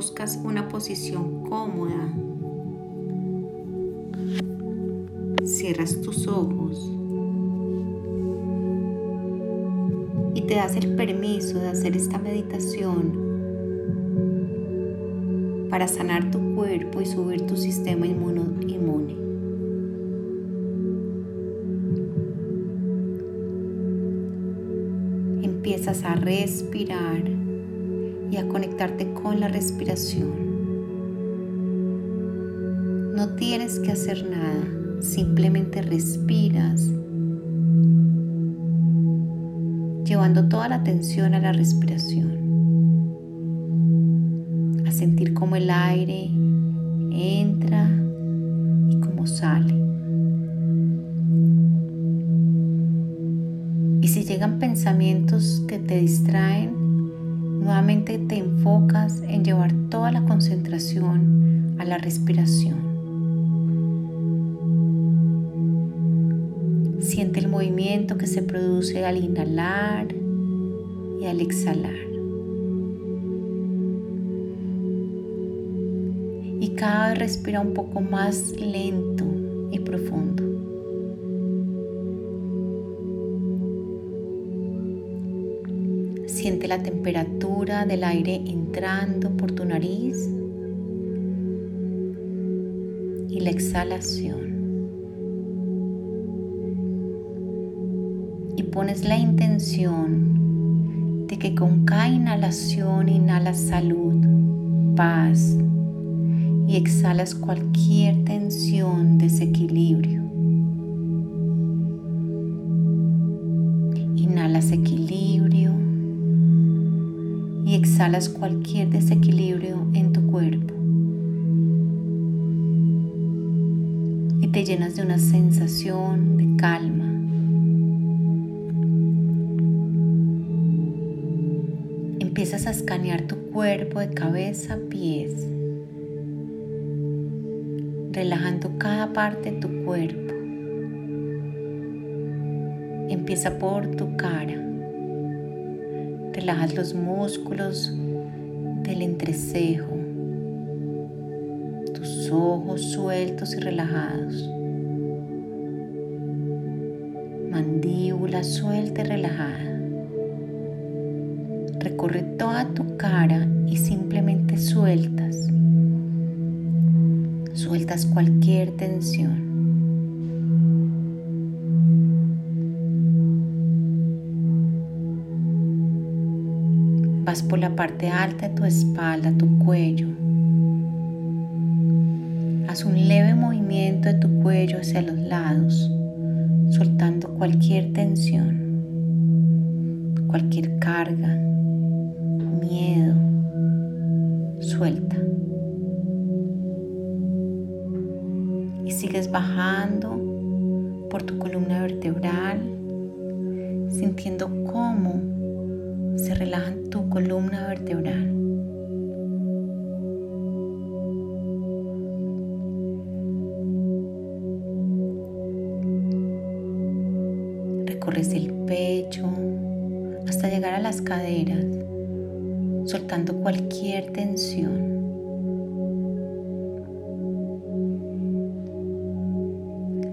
buscas una posición cómoda, cierras tus ojos. Y te das el permiso de hacer esta meditación para sanar tu cuerpo y subir tu sistema inmune. Empiezas a respirar y a conectarte con la respiración. No tienes que hacer nada, simplemente respiras, llevando toda la atención a la respiración sentir cómo el aire entra y cómo sale. Y si llegan pensamientos que te distraen, nuevamente te enfocas en llevar toda la concentración a la respiración. Siente el movimiento que se produce al inhalar y al exhalar. cada vez respira un poco más lento y profundo. Siente la temperatura del aire entrando por tu nariz y la exhalación. Y pones la intención de que con cada inhalación inhalas salud, paz, y exhalas cualquier tensión, desequilibrio. Exhalas cualquier desequilibrio en tu cuerpo. Y te llenas de una sensación de calma. Empiezas a escanear tu cuerpo de cabeza a pies relajando cada parte de tu cuerpo. Empieza por tu cara. Relajas los músculos del entrecejo, tus ojos sueltos y relajados, mandíbula suelta y relajada. Recorre toda tu cara y simplemente sueltas sueltas cualquier tensión. Vas por la parte alta de tu espalda, tu cuello. Haz un leve movimiento de tu cuello hacia los lados, soltando cualquier tensión, cualquier carga, miedo. Suelta. sigues bajando por tu columna vertebral, sintiendo cómo se relaja tu columna vertebral. Recorres el pecho hasta llegar a las caderas, soltando cualquier tensión.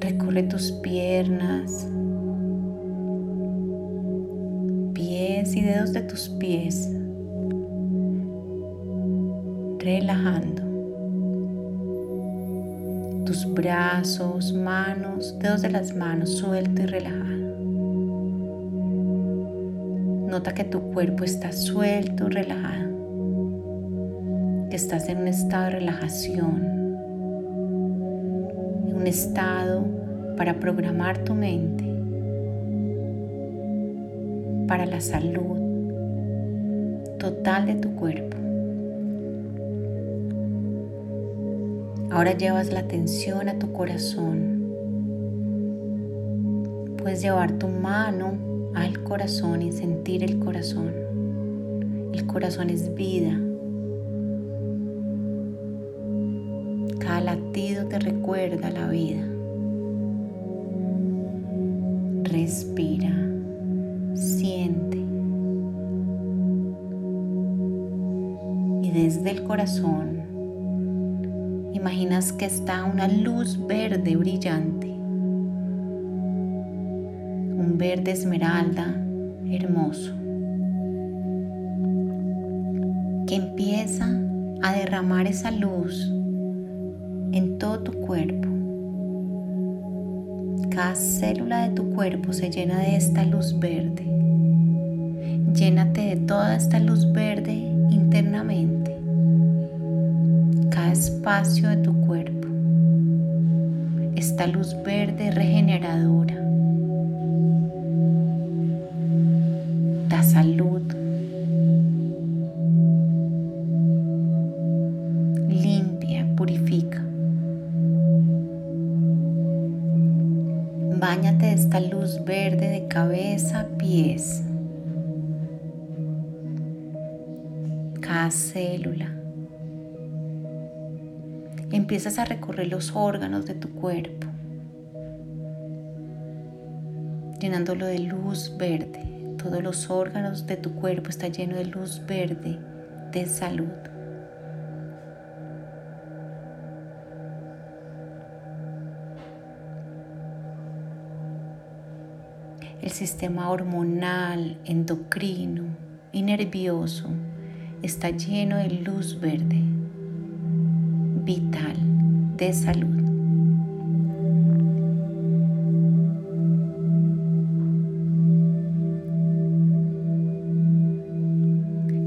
Recorre tus piernas, y dedos de tus pies, relajando. Tus brazos, manos, dedos de las manos, suelto y relajado. Nota que tu cuerpo está suelto, relajado. Que estás en un estado de relajación. Un estado para programar tu mente para la salud total de tu cuerpo. Ahora llevas la atención a tu corazón. Puedes llevar tu mano al corazón y sentir el corazón. El corazón es vida. Cada latido te recuerda la vida. Respira, siente y desde el corazón imaginas que está una luz verde brillante, un verde esmeralda hermoso, que empieza a derramar esa luz en todo tu cuerpo. Cada célula de tu cuerpo se llena de esta luz verde. Llénate de toda esta luz verde internamente. Cada espacio de tu cuerpo. Esta luz verde regeneradora. Da salud. Báñate de esta luz verde de cabeza a pies. Cada célula. Empiezas a recorrer los órganos de tu cuerpo, llenándolo de luz verde. Todos los órganos de tu cuerpo están llenos de luz verde, de salud. El sistema hormonal, endocrino y nervioso está lleno de luz verde, vital, de salud.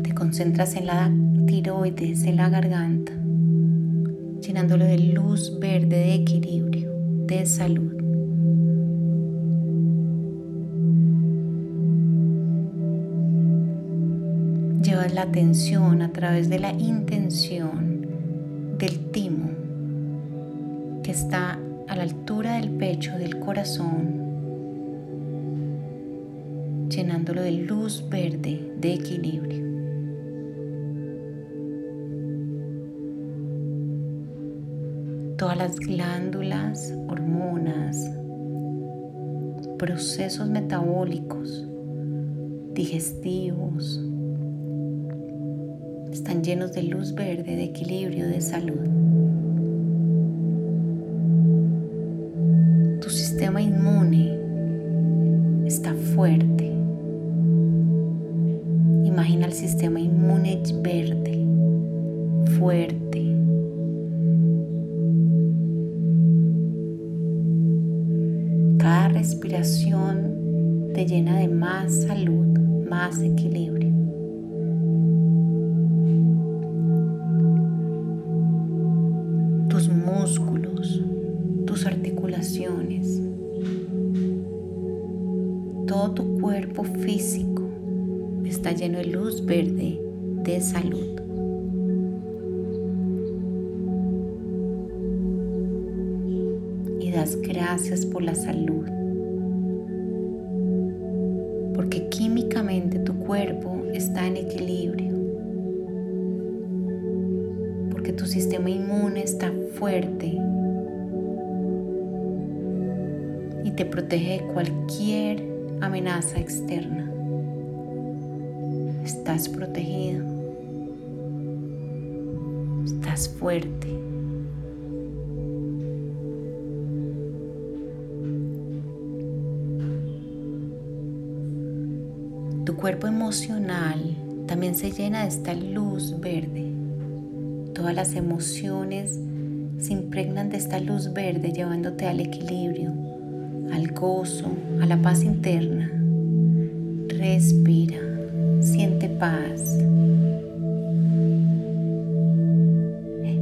Te concentras en la tiroides, en la garganta, llenándolo de luz verde, de equilibrio, de salud. La atención a través de la intención del timo que está a la altura del pecho, del corazón, llenándolo de luz verde, de equilibrio. Todas las glándulas, hormonas, procesos metabólicos, digestivos, están llenos de luz verde, de equilibrio, de salud. Tu sistema inmune está fuerte. Imagina el sistema inmune verde, fuerte. Cada respiración te llena de más salud, más equilibrio. De luz verde de salud. Y das gracias por la salud. Porque químicamente tu cuerpo está en equilibrio. Porque tu sistema inmune está fuerte y te protege de cualquier amenaza externa. Estás protegido. Estás fuerte. Tu cuerpo emocional también se llena de esta luz verde. Todas las emociones se impregnan de esta luz verde llevándote al equilibrio, al gozo, a la paz interna. Respira, siente paz.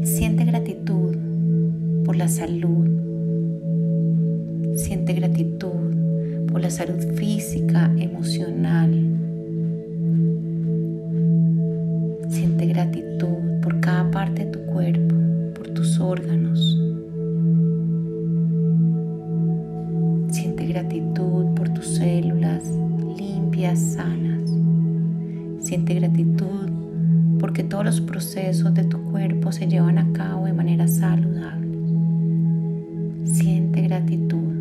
Siente gratitud por la salud. Siente gratitud por la salud física, emocional. Siente gratitud por cada parte de tu cuerpo, por tus órganos. gratitud por tus células limpias, sanas. Siente gratitud porque todos los procesos de tu cuerpo se llevan a cabo de manera saludable. Siente gratitud.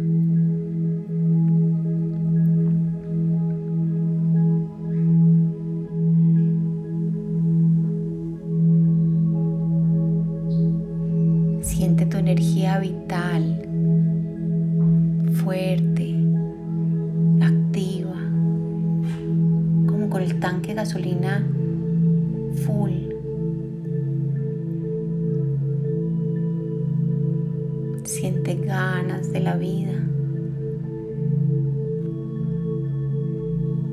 Siente tu energía vital, fuerte gasolina full. Siente ganas de la vida,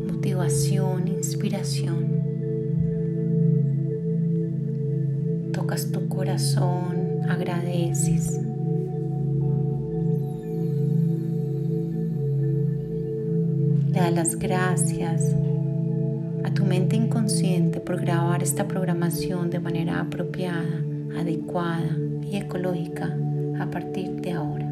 motivación, inspiración. Tocas tu corazón, agradeces. Le das las gracias a tu mente inconsciente por grabar esta programación de manera apropiada, adecuada y ecológica a partir de ahora.